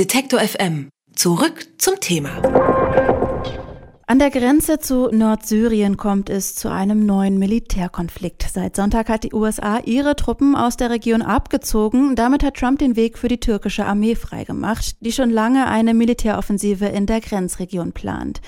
Detektor FM. Zurück zum Thema. An der Grenze zu Nordsyrien kommt es zu einem neuen Militärkonflikt. Seit Sonntag hat die USA ihre Truppen aus der Region abgezogen. Damit hat Trump den Weg für die türkische Armee freigemacht, die schon lange eine Militäroffensive in der Grenzregion plant.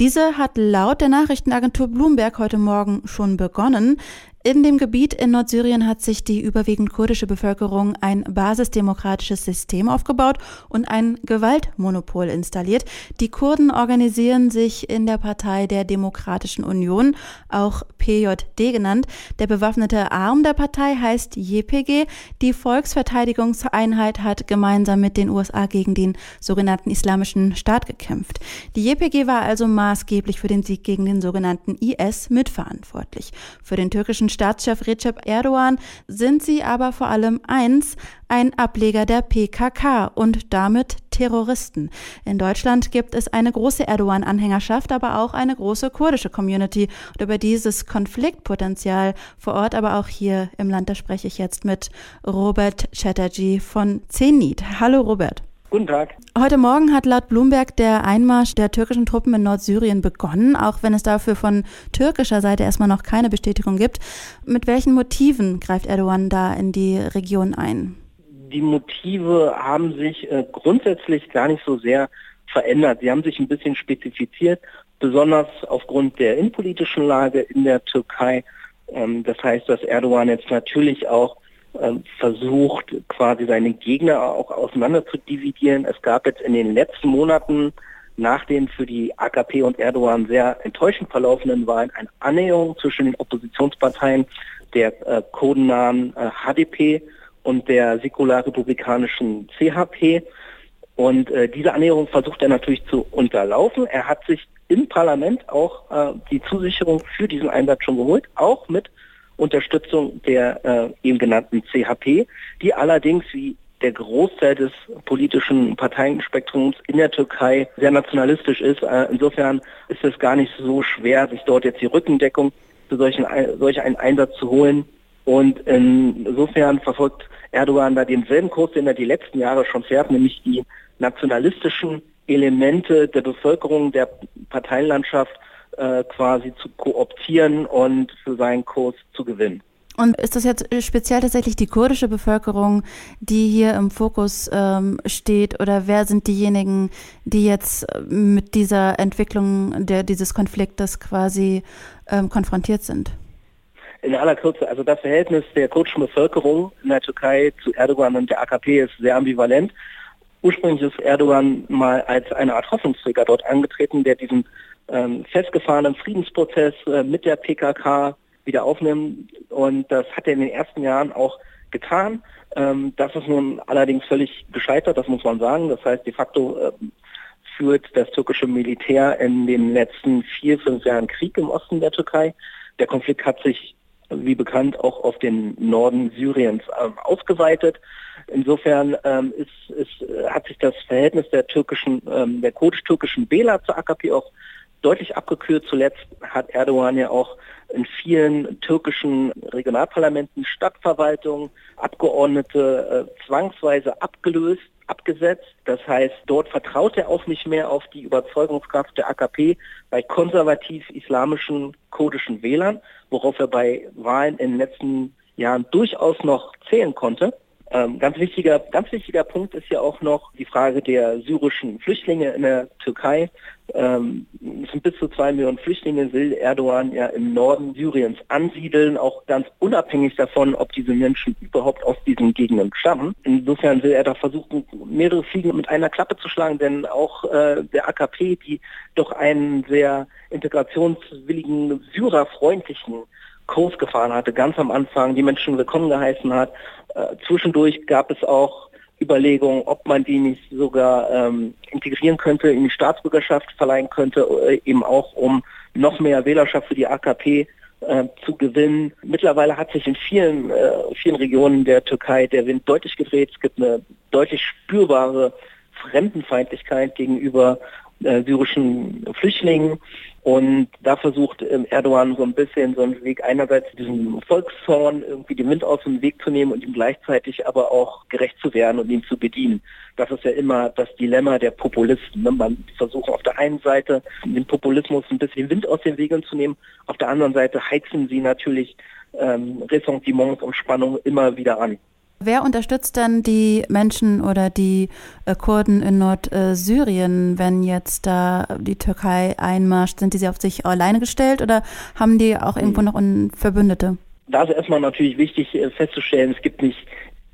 Diese hat laut der Nachrichtenagentur Bloomberg heute Morgen schon begonnen. In dem Gebiet in Nordsyrien hat sich die überwiegend kurdische Bevölkerung ein basisdemokratisches System aufgebaut und ein Gewaltmonopol installiert. Die Kurden organisieren sich in der Partei der Demokratischen Union, auch PJD genannt. Der bewaffnete Arm der Partei heißt JPG. Die Volksverteidigungseinheit hat gemeinsam mit den USA gegen den sogenannten Islamischen Staat gekämpft. Die JPG war also maßgeblich für den Sieg gegen den sogenannten IS mitverantwortlich. Für den türkischen Staatschef Recep Erdogan sind sie aber vor allem eins, ein Ableger der PKK und damit Terroristen. In Deutschland gibt es eine große Erdogan-Anhängerschaft, aber auch eine große kurdische Community. Und über dieses Konfliktpotenzial vor Ort, aber auch hier im Land, da spreche ich jetzt mit Robert Chatterjee von Zenit. Hallo Robert. Guten Tag. Heute Morgen hat laut Bloomberg der Einmarsch der türkischen Truppen in Nordsyrien begonnen, auch wenn es dafür von türkischer Seite erstmal noch keine Bestätigung gibt. Mit welchen Motiven greift Erdogan da in die Region ein? Die Motive haben sich äh, grundsätzlich gar nicht so sehr verändert. Sie haben sich ein bisschen spezifiziert, besonders aufgrund der innenpolitischen Lage in der Türkei. Ähm, das heißt, dass Erdogan jetzt natürlich auch versucht, quasi seine Gegner auch auseinander zu dividieren. Es gab jetzt in den letzten Monaten nach den für die AKP und Erdogan sehr enttäuschend verlaufenden Wahlen eine Annäherung zwischen den Oppositionsparteien der äh, codenamen äh, HDP und der säkular-republikanischen CHP. Und äh, diese Annäherung versucht er natürlich zu unterlaufen. Er hat sich im Parlament auch äh, die Zusicherung für diesen Einsatz schon geholt, auch mit Unterstützung der äh, eben genannten CHP, die allerdings wie der Großteil des politischen Parteienspektrums in der Türkei sehr nationalistisch ist. Äh, insofern ist es gar nicht so schwer, sich dort jetzt die Rückendeckung für solchen, solch einen Einsatz zu holen. Und insofern verfolgt Erdogan da denselben Kurs, den er die letzten Jahre schon fährt, nämlich die nationalistischen Elemente der Bevölkerung, der Parteienlandschaft äh, quasi zu kooptieren und für seinen Kurs zu gewinnen. Und ist das jetzt speziell tatsächlich die kurdische Bevölkerung, die hier im Fokus ähm, steht? Oder wer sind diejenigen, die jetzt äh, mit dieser Entwicklung der, dieses Konfliktes quasi ähm, konfrontiert sind? In aller Kürze, also das Verhältnis der kurdischen Bevölkerung in der Türkei zu Erdogan und der AKP ist sehr ambivalent. Ursprünglich ist Erdogan mal als eine Art Hoffnungsträger dort angetreten, der diesen ähm, festgefahrenen Friedensprozess äh, mit der PKK wieder aufnehmen. Und das hat er in den ersten Jahren auch getan. Ähm, das ist nun allerdings völlig gescheitert, das muss man sagen. Das heißt, de facto äh, führt das türkische Militär in den letzten vier, fünf Jahren Krieg im Osten der Türkei. Der Konflikt hat sich, wie bekannt, auch auf den Norden Syriens ähm, ausgeweitet. Insofern ähm, ist, ist, hat sich das Verhältnis der türkischen, ähm, der kurdisch-türkischen Wähler zur AKP auch deutlich abgekürt. Zuletzt hat Erdogan ja auch in vielen türkischen Regionalparlamenten, Stadtverwaltungen, Abgeordnete äh, zwangsweise abgelöst, abgesetzt. Das heißt, dort vertraut er auch nicht mehr auf die Überzeugungskraft der AKP bei konservativ-islamischen kurdischen Wählern, worauf er bei Wahlen in den letzten Jahren durchaus noch zählen konnte. Ähm, ganz wichtiger, ganz wichtiger Punkt ist ja auch noch die Frage der syrischen Flüchtlinge in der Türkei. Ähm, es sind bis zu zwei Millionen Flüchtlinge, will Erdogan ja im Norden Syriens ansiedeln, auch ganz unabhängig davon, ob diese Menschen überhaupt aus diesen Gegenden stammen. Insofern will er da versuchen, mehrere Fliegen mit einer Klappe zu schlagen, denn auch äh, der AKP, die doch einen sehr integrationswilligen, syrerfreundlichen Kurs gefahren hatte, ganz am Anfang, die Menschen willkommen geheißen hat. Äh, zwischendurch gab es auch Überlegungen, ob man die nicht sogar ähm, integrieren könnte, in die Staatsbürgerschaft verleihen könnte, äh, eben auch um noch mehr Wählerschaft für die AKP äh, zu gewinnen. Mittlerweile hat sich in vielen, äh, vielen Regionen der Türkei der Wind deutlich gedreht. Es gibt eine deutlich spürbare Fremdenfeindlichkeit gegenüber äh, syrischen Flüchtlingen. Und da versucht ähm, Erdogan so ein bisschen so einen Weg einerseits diesen Volkszorn irgendwie den Wind aus dem Weg zu nehmen und ihm gleichzeitig aber auch gerecht zu werden und ihn zu bedienen. Das ist ja immer das Dilemma der Populisten. Ne? Man versucht auf der einen Seite den Populismus ein bisschen Wind aus den Wegeln zu nehmen, auf der anderen Seite heizen sie natürlich ähm, Ressentiments und Spannungen immer wieder an. Wer unterstützt denn die Menschen oder die äh, Kurden in Nordsyrien, wenn jetzt da die Türkei einmarscht? Sind die auf sich alleine gestellt oder haben die auch irgendwo noch Verbündete? Da ist erstmal natürlich wichtig äh, festzustellen, es gibt nicht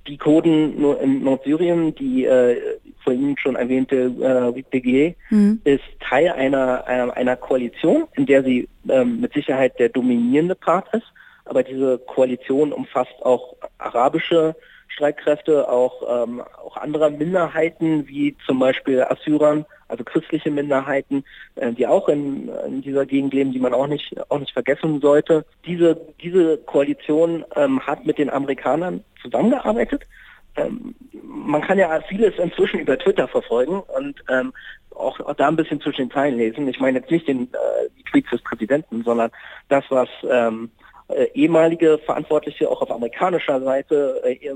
die Kurden nur in Nordsyrien, die äh, von Ihnen schon erwähnte äh, YPG, mhm. ist Teil einer, einer, einer, Koalition, in der sie ähm, mit Sicherheit der dominierende Part ist. Aber diese Koalition umfasst auch arabische Streitkräfte, auch, ähm, auch anderer Minderheiten, wie zum Beispiel Assyrern, also christliche Minderheiten, äh, die auch in, in, dieser Gegend leben, die man auch nicht, auch nicht vergessen sollte. Diese, diese Koalition ähm, hat mit den Amerikanern zusammengearbeitet. Ähm, man kann ja vieles inzwischen über Twitter verfolgen und ähm, auch, auch, da ein bisschen zwischen den Zeilen lesen. Ich meine jetzt nicht den, äh, die Tweets des Präsidenten, sondern das, was ähm, äh, ehemalige Verantwortliche auch auf amerikanischer Seite, äh,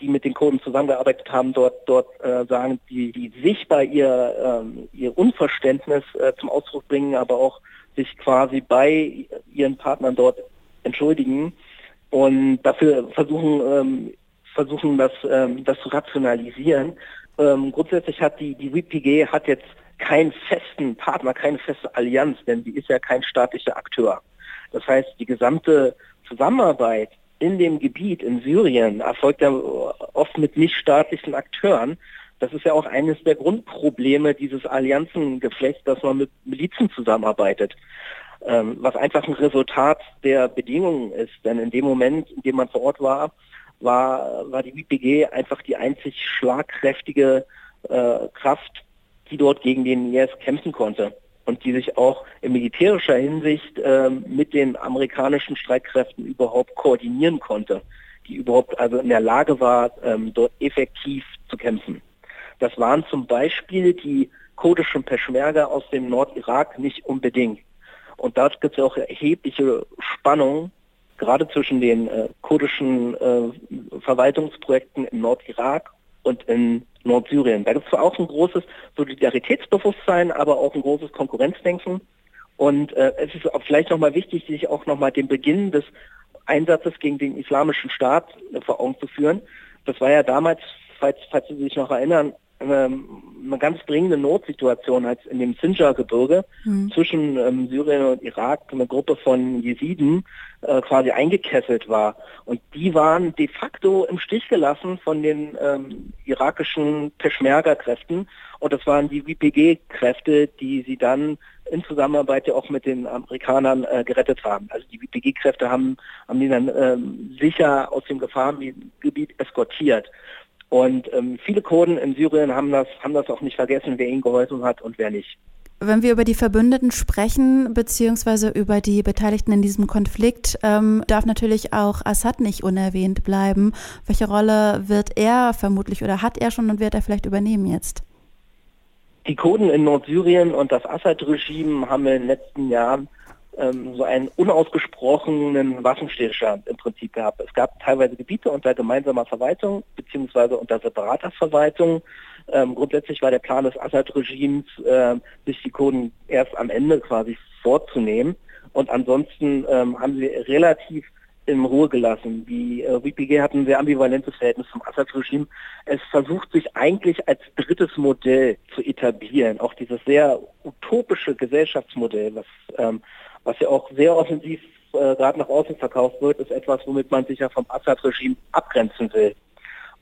die mit den Kurden zusammengearbeitet haben, dort, dort äh, sagen, die, die sichtbar ihr, ähm, ihr Unverständnis äh, zum Ausdruck bringen, aber auch sich quasi bei ihren Partnern dort entschuldigen und dafür versuchen, ähm, versuchen das, ähm, das zu rationalisieren. Ähm, grundsätzlich hat die, die WPG hat jetzt keinen festen Partner, keine feste Allianz, denn sie ist ja kein staatlicher Akteur. Das heißt, die gesamte Zusammenarbeit in dem Gebiet in Syrien erfolgt ja oft mit nichtstaatlichen Akteuren. Das ist ja auch eines der Grundprobleme dieses Allianzengeflechts, dass man mit Milizen zusammenarbeitet. Ähm, was einfach ein Resultat der Bedingungen ist. Denn in dem Moment, in dem man vor Ort war, war, war die YPG einfach die einzig schlagkräftige äh, Kraft, die dort gegen den IS kämpfen konnte und die sich auch in militärischer Hinsicht äh, mit den amerikanischen Streitkräften überhaupt koordinieren konnte, die überhaupt also in der Lage war, ähm, dort effektiv zu kämpfen. Das waren zum Beispiel die kurdischen Peschmerga aus dem Nordirak nicht unbedingt. Und dort gibt es auch erhebliche Spannungen, gerade zwischen den äh, kurdischen äh, Verwaltungsprojekten im Nordirak und in Nordsyrien. Da gibt es zwar auch ein großes Solidaritätsbewusstsein, aber auch ein großes Konkurrenzdenken. Und äh, es ist auch vielleicht nochmal wichtig, sich auch nochmal den Beginn des Einsatzes gegen den islamischen Staat äh, vor Augen zu führen. Das war ja damals, falls, falls Sie sich noch erinnern, ähm, eine ganz dringende Notsituation, als in dem Sinjar-Gebirge mhm. zwischen ähm, Syrien und Irak eine Gruppe von Jesiden äh, quasi eingekesselt war. Und die waren de facto im Stich gelassen von den ähm, irakischen Peschmerga-Kräften. Und das waren die YPG-Kräfte, die sie dann in Zusammenarbeit ja auch mit den Amerikanern äh, gerettet haben. Also die YPG-Kräfte haben, haben die dann ähm, sicher aus dem Gefahrengebiet eskortiert. Und ähm, viele Kurden in Syrien haben das, haben das auch nicht vergessen, wer ihnen geholfen hat und wer nicht. Wenn wir über die Verbündeten sprechen, beziehungsweise über die Beteiligten in diesem Konflikt, ähm, darf natürlich auch Assad nicht unerwähnt bleiben. Welche Rolle wird er vermutlich oder hat er schon und wird er vielleicht übernehmen jetzt? Die Kurden in Nordsyrien und das Assad-Regime haben in den letzten Jahren ähm, so einen unausgesprochenen Waffenstillstand im Prinzip gehabt. Es gab teilweise Gebiete unter gemeinsamer Verwaltung beziehungsweise unter separater Verwaltung. Ähm, grundsätzlich war der Plan des Assad-Regimes, äh, sich die Kurden erst am Ende quasi vorzunehmen. Und ansonsten ähm, haben sie relativ in Ruhe gelassen. Die äh, WPG hat ein sehr ambivalentes Verhältnis zum Assad-Regime. Es versucht sich eigentlich als drittes Modell zu etablieren. Auch dieses sehr utopische Gesellschaftsmodell, was ähm, was ja auch sehr offensiv äh, gerade nach außen verkauft wird, ist etwas, womit man sich ja vom Assad-Regime abgrenzen will.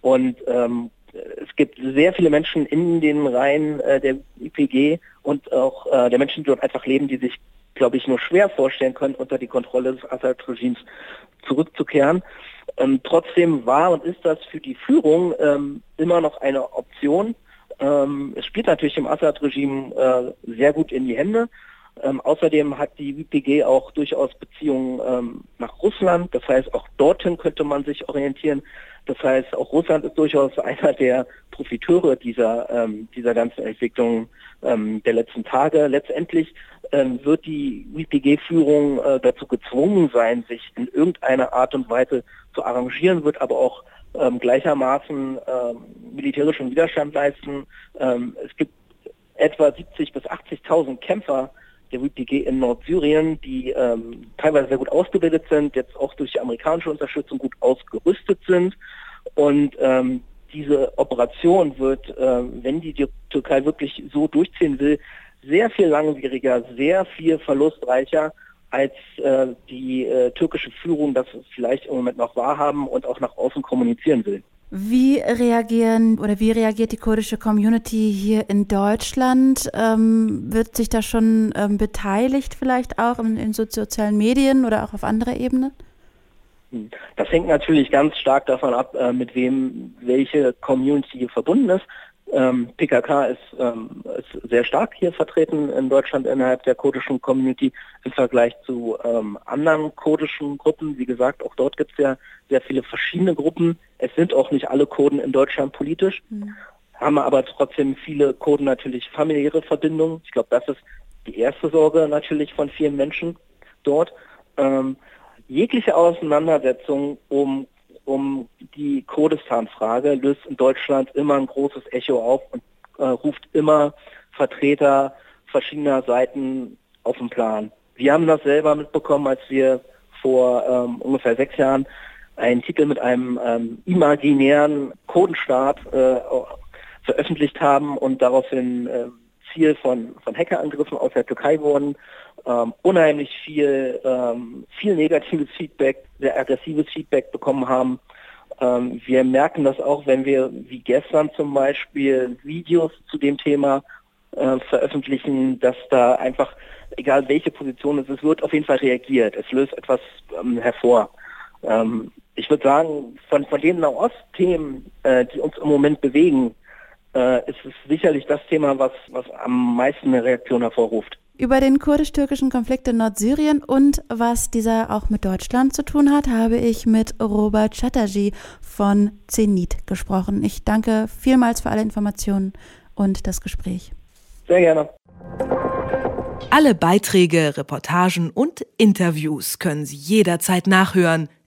Und ähm, es gibt sehr viele Menschen in den Reihen äh, der IPG und auch äh, der Menschen, die dort einfach leben, die sich, glaube ich, nur schwer vorstellen können, unter die Kontrolle des Assad-Regimes zurückzukehren. Ähm, trotzdem war und ist das für die Führung ähm, immer noch eine Option. Ähm, es spielt natürlich dem Assad-Regime äh, sehr gut in die Hände Ähm, außerdem hat die YPG auch durchaus Beziehungen ähm, nach Russland. Das heißt, auch dorthin könnte man sich orientieren. Das heißt, auch Russland ist durchaus einer der Profiteure dieser, ähm, dieser ganzen Entwicklung ähm, der letzten Tage. Letztendlich ähm, wird die YPG-Führung äh, dazu gezwungen sein, sich in irgendeiner Art und Weise zu arrangieren, wird aber auch ähm, gleichermaßen ähm, militärischen Widerstand leisten. Ähm, es gibt etwa 70 bis 80.000 Kämpfer der YPG in Nordsyrien, die ähm, teilweise sehr gut ausgebildet sind, jetzt auch durch die amerikanische Unterstützung gut ausgerüstet sind. Und ähm, diese Operation wird, äh, wenn die, die Türkei wirklich so durchziehen will, sehr viel langwieriger, sehr viel verlustreicher, als äh, die äh, türkische Führung das vielleicht im Moment noch wahrhaben und auch nach außen kommunizieren will. Wie reagieren oder wie reagiert die kurdische Community hier in Deutschland? Ähm, wird sich da schon ähm, beteiligt vielleicht auch in, in sozialen Medien oder auch auf anderer Ebene? Hm. Das hängt natürlich ganz stark davon ab, äh, mit wem welche Community hier verbunden ist. Ähm, PKK ist, ähm, ist, sehr stark hier vertreten in Deutschland innerhalb der kurdischen Community im Vergleich zu ähm, anderen kurdischen Gruppen. Wie gesagt, auch dort gibt es ja sehr viele verschiedene Gruppen. Es sind auch nicht alle Kurden in Deutschland politisch, mhm. haben aber trotzdem viele Kurden natürlich familiäre Verbindungen. Ich glaube, das ist die erste Sorge natürlich von vielen Menschen dort. Ähm, jegliche Auseinandersetzung um um die Kurdistan-Frage löst in Deutschland immer ein großes Echo auf und äh, ruft immer Vertreter verschiedener Seiten auf den Plan. Wir haben das selber mitbekommen, als wir vor ähm, ungefähr sechs Jahren einen Titel mit einem ähm, imaginären Kurdenstaat äh, veröffentlicht haben und daraufhin äh, Ziel von, von Hackerangriffen aus der Türkei wurden. Ähm, unheimlich viel, ähm, viel negatives Feedback, sehr aggressives Feedback bekommen haben. Ähm, wir merken das auch, wenn wir wie gestern zum Beispiel Videos zu dem Thema äh, veröffentlichen, dass da einfach, egal welche Position es ist, wird auf jeden Fall reagiert. Es löst etwas ähm, hervor. Ich würde sagen, von, von den Nahost-Themen, äh, die uns im Moment bewegen, äh, ist es sicherlich das Thema, was, was am meisten eine Reaktion hervorruft. Über den kurdisch-türkischen Konflikt in Nordsyrien und was dieser auch mit Deutschland zu tun hat, habe ich mit Robert Chatterjee von Zenit gesprochen. Ich danke vielmals für alle Informationen und das Gespräch. Sehr gerne. Alle Beiträge, Reportagen und Interviews können Sie jederzeit nachhören